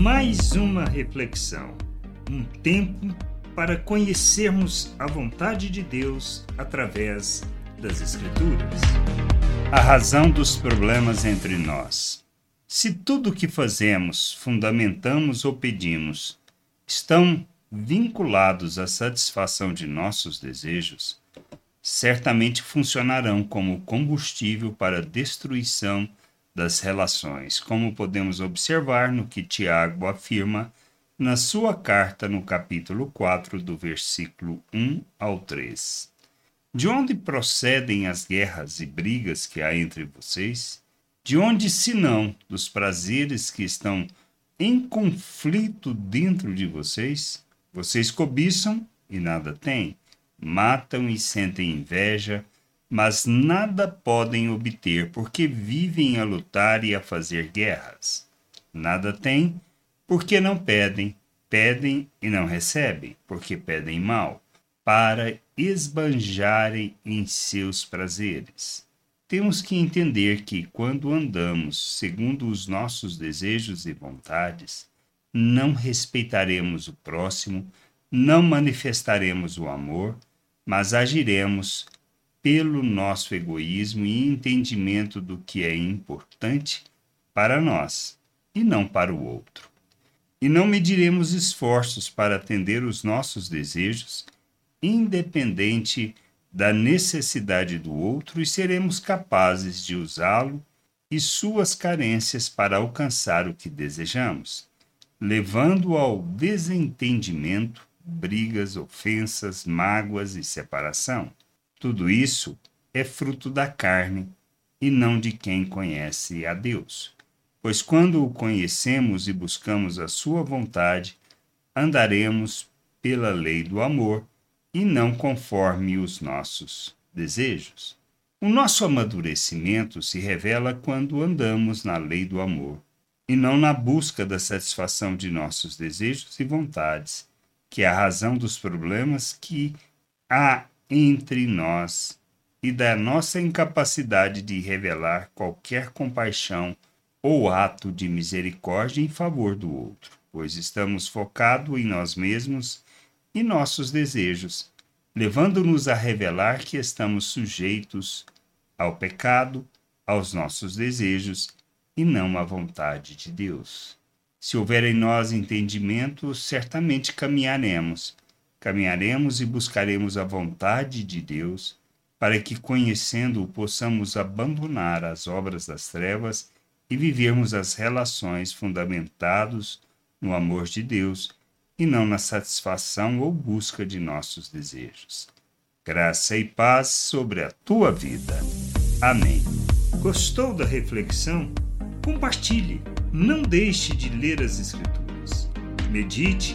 Mais uma reflexão, um tempo para conhecermos a vontade de Deus através das Escrituras. A razão dos problemas entre nós. Se tudo o que fazemos, fundamentamos ou pedimos estão vinculados à satisfação de nossos desejos, certamente funcionarão como combustível para a destruição das relações, como podemos observar no que Tiago afirma na sua carta no capítulo 4, do versículo 1 ao 3. De onde procedem as guerras e brigas que há entre vocês? De onde, senão, dos prazeres que estão em conflito dentro de vocês? Vocês cobiçam e nada têm, matam e sentem inveja, mas nada podem obter, porque vivem a lutar e a fazer guerras. Nada têm, porque não pedem, pedem e não recebem, porque pedem mal, para esbanjarem em seus prazeres. Temos que entender que, quando andamos segundo os nossos desejos e vontades, não respeitaremos o próximo, não manifestaremos o amor, mas agiremos pelo nosso egoísmo e entendimento do que é importante para nós e não para o outro. E não mediremos esforços para atender os nossos desejos, independente da necessidade do outro, e seremos capazes de usá-lo e suas carências para alcançar o que desejamos, levando ao desentendimento, brigas, ofensas, mágoas e separação. Tudo isso é fruto da carne e não de quem conhece a Deus. Pois quando o conhecemos e buscamos a Sua vontade, andaremos pela lei do amor e não conforme os nossos desejos. O nosso amadurecimento se revela quando andamos na lei do amor e não na busca da satisfação de nossos desejos e vontades, que é a razão dos problemas que há entre nós e da nossa incapacidade de revelar qualquer compaixão ou ato de misericórdia em favor do outro, pois estamos focados em nós mesmos e nossos desejos, levando-nos a revelar que estamos sujeitos ao pecado, aos nossos desejos e não à vontade de Deus. Se houver em nós entendimento, certamente caminharemos caminharemos e buscaremos a vontade de Deus, para que, conhecendo-o, possamos abandonar as obras das trevas e vivermos as relações fundamentados no amor de Deus e não na satisfação ou busca de nossos desejos. Graça e paz sobre a tua vida. Amém. Gostou da reflexão? Compartilhe. Não deixe de ler as Escrituras. Medite